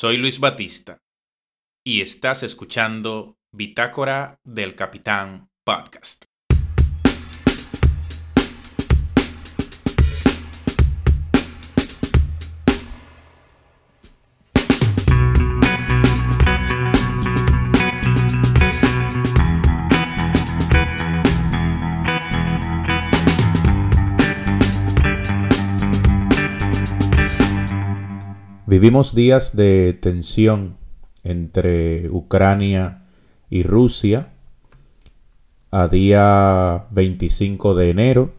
Soy Luis Batista y estás escuchando Bitácora del Capitán Podcast. Vivimos días de tensión entre Ucrania y Rusia. A día 25 de enero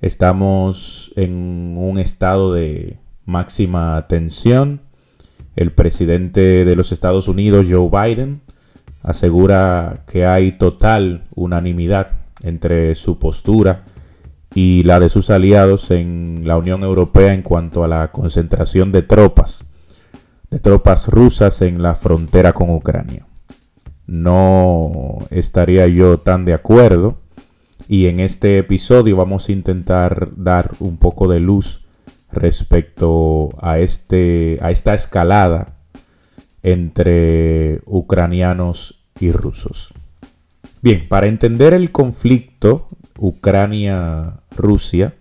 estamos en un estado de máxima tensión. El presidente de los Estados Unidos, Joe Biden, asegura que hay total unanimidad entre su postura y la de sus aliados en la Unión Europea en cuanto a la concentración de tropas, de tropas rusas en la frontera con Ucrania. No estaría yo tan de acuerdo y en este episodio vamos a intentar dar un poco de luz respecto a, este, a esta escalada entre ucranianos y rusos. Bien, para entender el conflicto Ucrania-Rusia,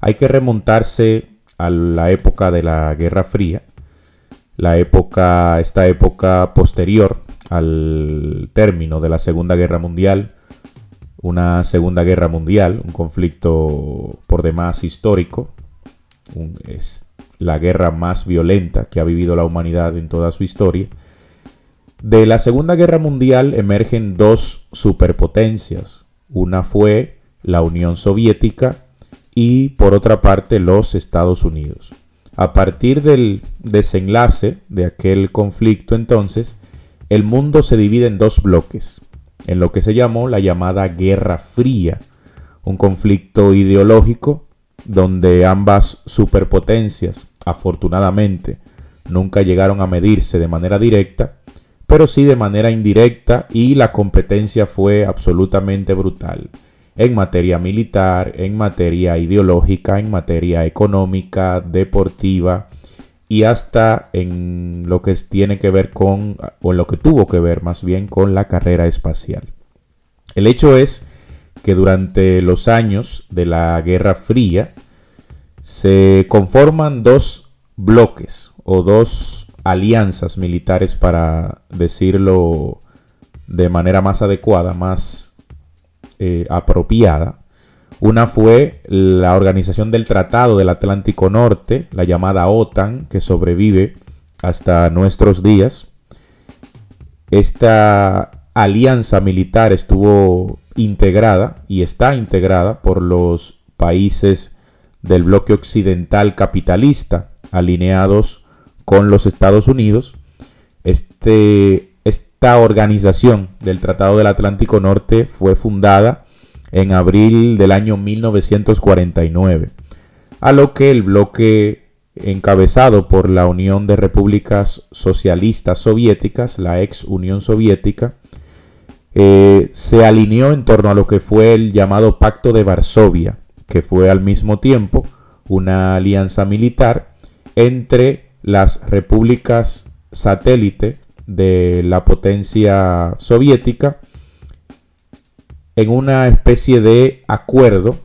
hay que remontarse a la época de la Guerra Fría, la época, esta época posterior al término de la Segunda Guerra Mundial, una Segunda Guerra Mundial, un conflicto por demás histórico, es la guerra más violenta que ha vivido la humanidad en toda su historia. De la Segunda Guerra Mundial emergen dos superpotencias. Una fue la Unión Soviética y por otra parte los Estados Unidos. A partir del desenlace de aquel conflicto entonces, el mundo se divide en dos bloques, en lo que se llamó la llamada Guerra Fría, un conflicto ideológico donde ambas superpotencias, afortunadamente, nunca llegaron a medirse de manera directa, pero sí de manera indirecta y la competencia fue absolutamente brutal en materia militar, en materia ideológica, en materia económica, deportiva y hasta en lo que tiene que ver con, o en lo que tuvo que ver más bien con la carrera espacial. El hecho es que durante los años de la Guerra Fría se conforman dos bloques o dos alianzas militares para decirlo de manera más adecuada, más eh, apropiada. Una fue la organización del Tratado del Atlántico Norte, la llamada OTAN, que sobrevive hasta nuestros días. Esta alianza militar estuvo integrada y está integrada por los países del bloque occidental capitalista alineados con los Estados Unidos. Este esta organización del Tratado del Atlántico Norte fue fundada en abril del año 1949, a lo que el bloque encabezado por la Unión de Repúblicas Socialistas Soviéticas, la ex Unión Soviética, eh, se alineó en torno a lo que fue el llamado Pacto de Varsovia, que fue al mismo tiempo una alianza militar entre las repúblicas satélite de la potencia soviética en una especie de acuerdo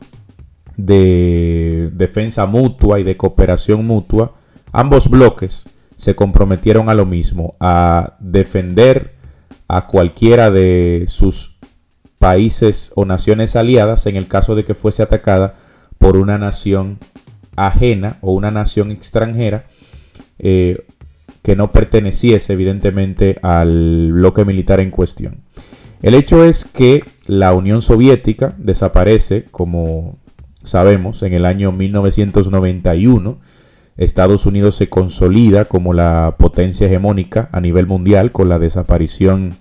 de defensa mutua y de cooperación mutua, ambos bloques se comprometieron a lo mismo, a defender a cualquiera de sus países o naciones aliadas en el caso de que fuese atacada por una nación ajena o una nación extranjera eh, que no perteneciese evidentemente al bloque militar en cuestión. El hecho es que la Unión Soviética desaparece, como sabemos, en el año 1991. Estados Unidos se consolida como la potencia hegemónica a nivel mundial con la desaparición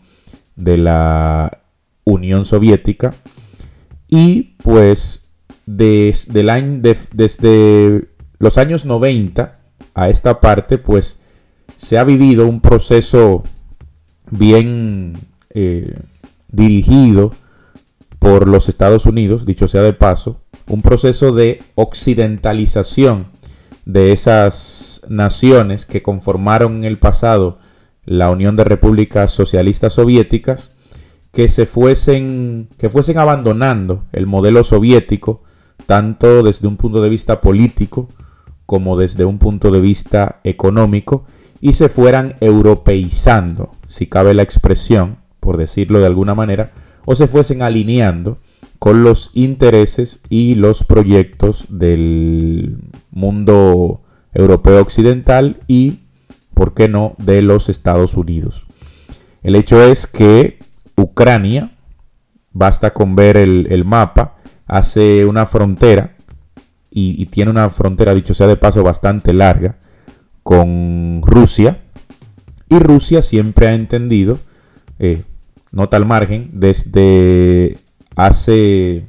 de la Unión Soviética. Y pues desde, desde los años 90 a esta parte, pues se ha vivido un proceso bien eh, dirigido por los Estados Unidos, dicho sea de paso, un proceso de occidentalización de esas naciones que conformaron en el pasado la Unión de Repúblicas Socialistas Soviéticas que se fuesen que fuesen abandonando el modelo soviético tanto desde un punto de vista político como desde un punto de vista económico y se fueran europeizando, si cabe la expresión, por decirlo de alguna manera, o se fuesen alineando con los intereses y los proyectos del mundo europeo occidental y, ¿por qué no?, de los Estados Unidos. El hecho es que Ucrania, basta con ver el, mapa, hace una frontera y, tiene una frontera, dicho sea de paso, bastante larga con Rusia. Y Rusia siempre ha entendido, eh, nota al margen, desde hace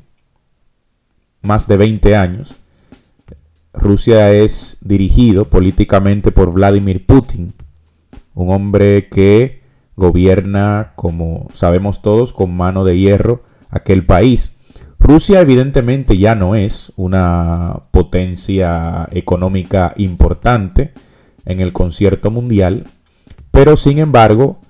más de 20 años, Rusia es dirigido políticamente por Vladimir Putin, un hombre que gobierna, como sabemos todos, con mano de hierro aquel país. Rusia evidentemente ya no es una potencia económica importante en el concierto mundial, pero sin embargo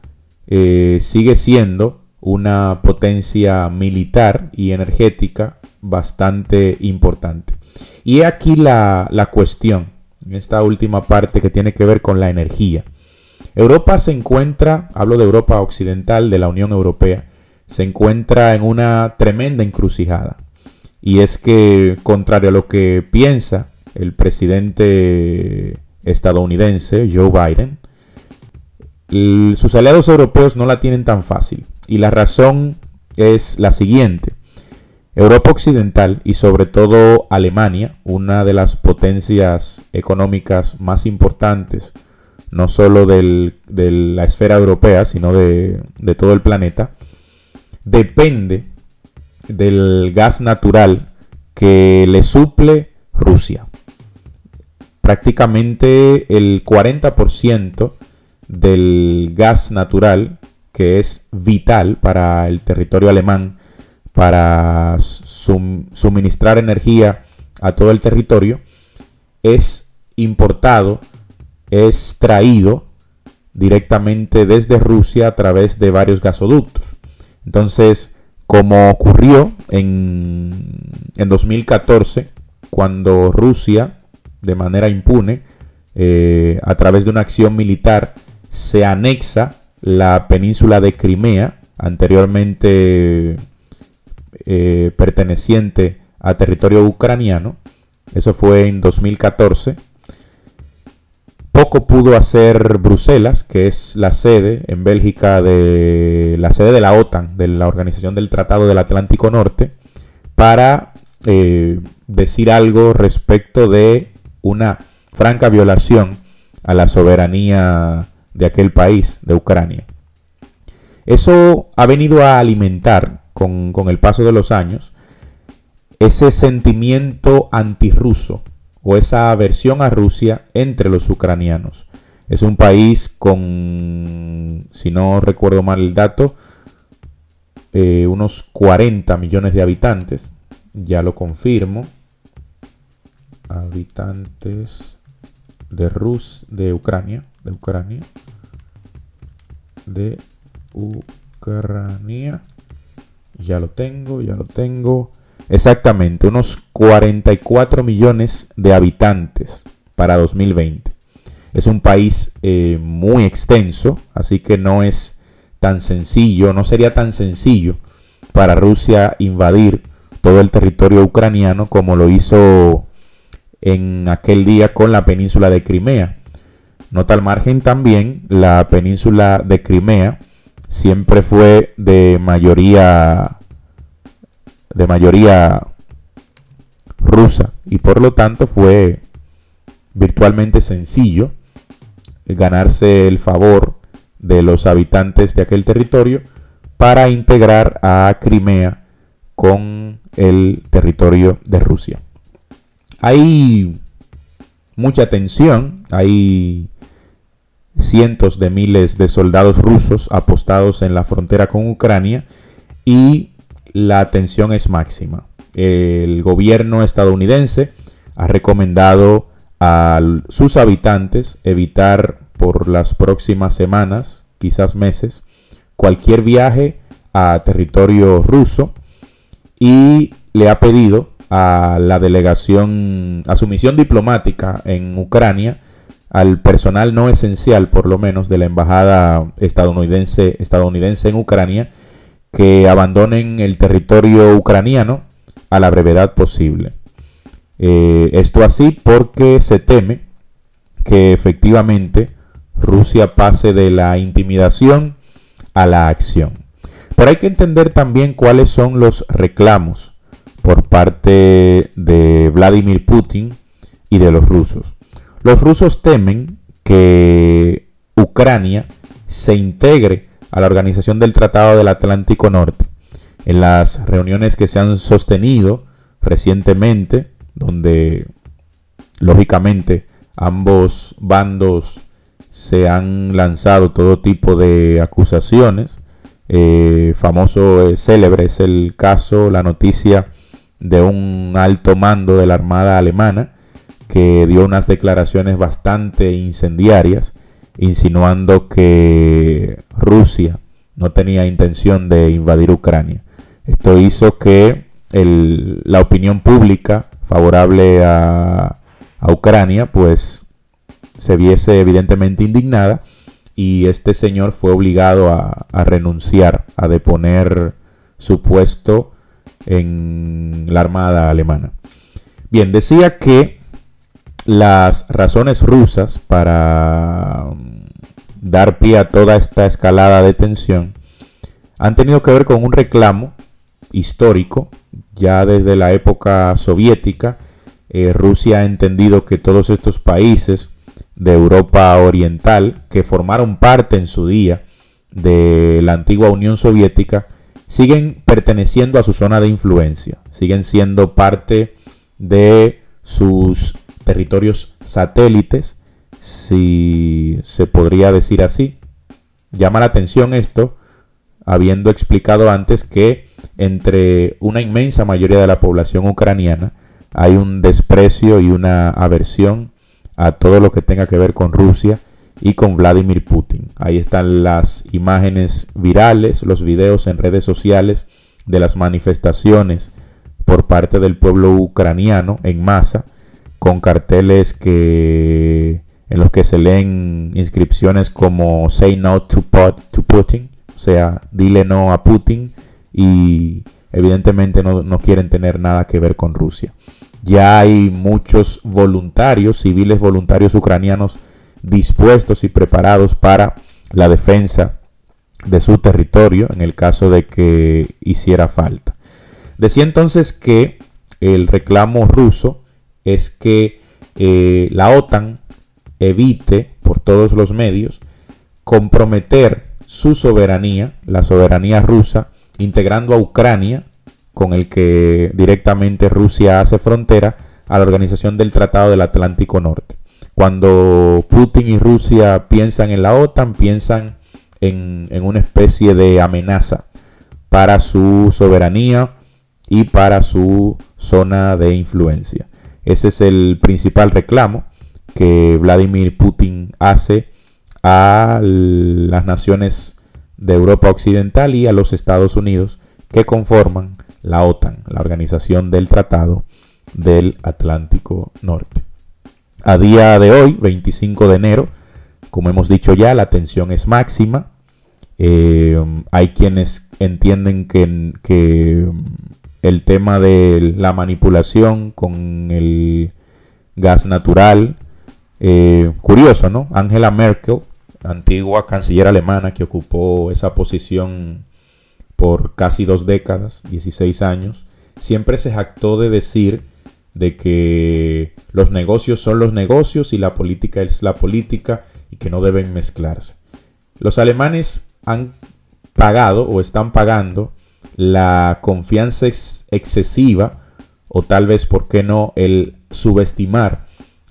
eh, sigue siendo una potencia militar y energética bastante importante. Y aquí la, la cuestión, en esta última parte que tiene que ver con la energía. Europa se encuentra, hablo de Europa occidental, de la Unión Europea, se encuentra en una tremenda encrucijada. Y es que, contrario a lo que piensa el presidente estadounidense, Joe Biden, sus aliados europeos no la tienen tan fácil. Y la razón es la siguiente. Europa Occidental y sobre todo Alemania, una de las potencias económicas más importantes, no solo de la esfera europea, sino de, de todo el planeta, depende del gas natural que le suple Rusia. Prácticamente el 40% del gas natural que es vital para el territorio alemán para suministrar energía a todo el territorio, es importado, es traído directamente desde Rusia a través de varios gasoductos. Entonces, como ocurrió en, en 2014, cuando Rusia, de manera impune, eh, a través de una acción militar, se anexa la península de Crimea, anteriormente eh, perteneciente a territorio ucraniano. Eso fue en 2014. Poco pudo hacer Bruselas, que es la sede en Bélgica de la sede de la OTAN, de la Organización del Tratado del Atlántico Norte, para eh, decir algo respecto de una franca violación a la soberanía de aquel país, de Ucrania. Eso ha venido a alimentar con, el paso de los años ese sentimiento antirruso o esa aversión a Rusia entre los ucranianos. Es un país con, si no recuerdo mal el dato, eh, unos 40 millones de habitantes. Ya lo confirmo. Habitantes de Rus, de Ucrania, de Ucrania, de Ucrania. Ya lo tengo, ya lo tengo. Exactamente, unos 44 millones de habitantes para 2020. Es un país eh, muy extenso, así que no es tan sencillo, no sería tan sencillo para Rusia invadir todo el territorio ucraniano como lo hizo en aquel día con la península de Crimea. Nota al margen también, la península de Crimea siempre fue de mayoría de mayoría rusa y por lo tanto fue virtualmente sencillo ganarse el favor de los habitantes de aquel territorio para integrar a Crimea con el territorio de Rusia. Hay mucha tensión, hay cientos de miles de soldados rusos apostados en la frontera con Ucrania y la tensión es máxima. El gobierno estadounidense ha recomendado a sus habitantes evitar por las próximas semanas, quizás meses, cualquier viaje a territorio ruso y le ha pedido a la delegación, a su misión diplomática en Ucrania, al personal no esencial, por lo menos, de la embajada estadounidense, estadounidense en Ucrania, que abandonen el territorio ucraniano a la brevedad posible. Eh, esto así porque se teme que efectivamente Rusia pase de la intimidación a la acción. Pero hay que entender también cuáles son los reclamos por parte de Vladimir Putin y de los rusos. Los rusos temen que Ucrania se integre a la organización del Tratado del Atlántico Norte. En las reuniones que se han sostenido recientemente, donde lógicamente ambos bandos se han lanzado todo tipo de acusaciones. Eh, famoso, eh, célebre es el caso, la noticia de un alto mando de la Armada Alemana que dio unas declaraciones bastante incendiarias, insinuando que Rusia no tenía intención de invadir Ucrania. Esto hizo que la opinión pública favorable a, Ucrania, pues se viese evidentemente indignada y este señor fue obligado a, a, renunciar, a deponer su puesto en la Armada alemana. Bien, decía que las razones rusas para um, dar pie a toda esta escalada de tensión han tenido que ver con un reclamo histórico. Ya desde la época soviética, eh, Rusia ha entendido que todos estos países de Europa Oriental, que formaron parte en su día de la antigua Unión Soviética, siguen perteneciendo a su zona de influencia, siguen siendo parte de sus territorios satélites, si se podría decir así. Llama la atención esto, habiendo explicado antes que entre una inmensa mayoría de la población ucraniana hay un desprecio y una aversión a todo lo que tenga que ver con Rusia y con Vladimir Putin. Ahí están las imágenes virales, los videos en redes sociales de las manifestaciones por parte del pueblo ucraniano en masa con carteles que en los que se leen inscripciones como Say no to, to Putin, o sea, dile no a Putin y evidentemente no, no quieren tener nada que ver con Rusia. Ya hay muchos voluntarios, civiles voluntarios ucranianos dispuestos y preparados para la defensa de su territorio en el caso de que hiciera falta. Decía entonces que el reclamo ruso es que eh, la OTAN evite por todos los medios comprometer su soberanía, la soberanía rusa, integrando a Ucrania, con el que directamente Rusia hace frontera, a la organización del Tratado del Atlántico Norte. Cuando Putin y Rusia piensan en la OTAN, piensan en, una especie de amenaza para su soberanía y para su zona de influencia. Ese es el principal reclamo que Vladimir Putin hace a las naciones de Europa Occidental y a los Estados Unidos que conforman la OTAN, la Organización del Tratado del Atlántico Norte. A día de hoy, 25 de enero, como hemos dicho ya, la tensión es máxima. Eh, hay quienes entienden que, que el tema de la manipulación con el gas natural. Eh, curioso, ¿no? Angela Merkel, antigua canciller alemana que ocupó esa posición por casi dos décadas, 16 años, siempre se jactó de decir de que los negocios son los negocios y la política es la política y que no deben mezclarse. Los alemanes han pagado o están pagando la confianza excesiva o tal vez, ¿por qué no?, el subestimar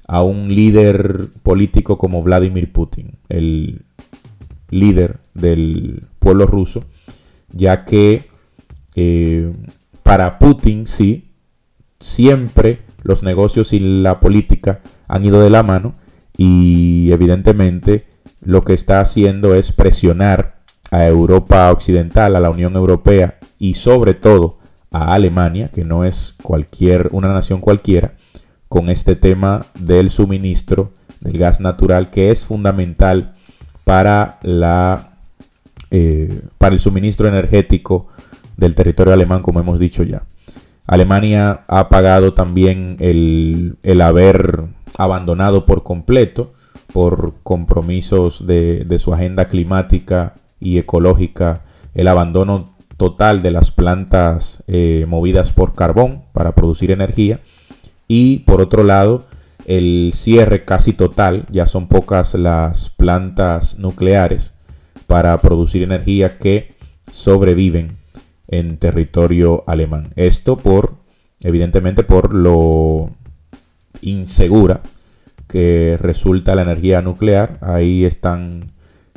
a un líder político como Vladimir Putin, el líder del pueblo ruso, ya que eh, para Putin sí, siempre los negocios y la política han ido de la mano y evidentemente lo que está haciendo es presionar a Europa Occidental, a la Unión Europea y sobre todo a Alemania, que no es cualquier una nación cualquiera, con este tema del suministro del gas natural que es fundamental para la eh, para el suministro energético del territorio alemán, como hemos dicho ya. Alemania ha pagado también el, el haber abandonado por completo por compromisos de, su agenda climática y ecológica el abandono total de las plantas eh, movidas por carbón para producir energía. Y por otro lado el cierre casi total, ya son pocas las plantas nucleares para producir energía que sobreviven en territorio alemán. Esto por, evidentemente, por lo insegura que resulta la energía nuclear. Ahí están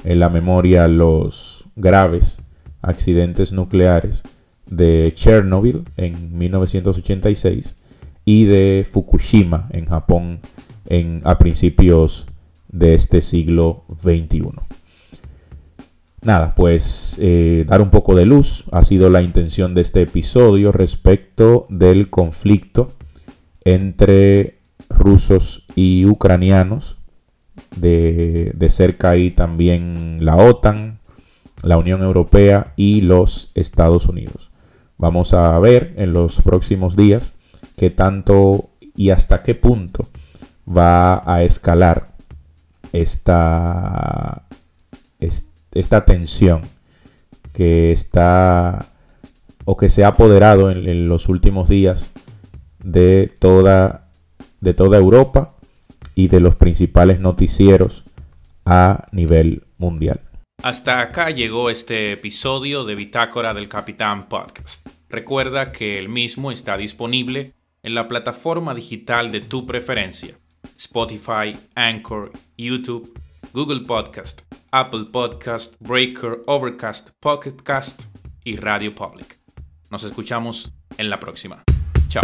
en la memoria los graves accidentes nucleares de Chernobyl en 1986 y de Fukushima en Japón en, a principios de este siglo XXI. Nada, pues eh, dar un poco de luz ha sido la intención de este episodio respecto del conflicto entre rusos y ucranianos. De, cerca ahí también la OTAN, la Unión Europea y los Estados Unidos. Vamos a ver en los próximos días qué tanto y hasta qué punto va a escalar esta, esta tensión que está o que se ha apoderado en, los últimos días de toda de toda Europa y de los principales noticieros a nivel mundial. Hasta acá llegó este episodio de Bitácora del Capitán Podcast. Recuerda que el mismo está disponible en la plataforma digital de tu preferencia. Spotify, Anchor, YouTube, Google Podcast, Apple Podcast, Breaker, Overcast, Pocketcast y Radio Public. Nos escuchamos en la próxima. Chao.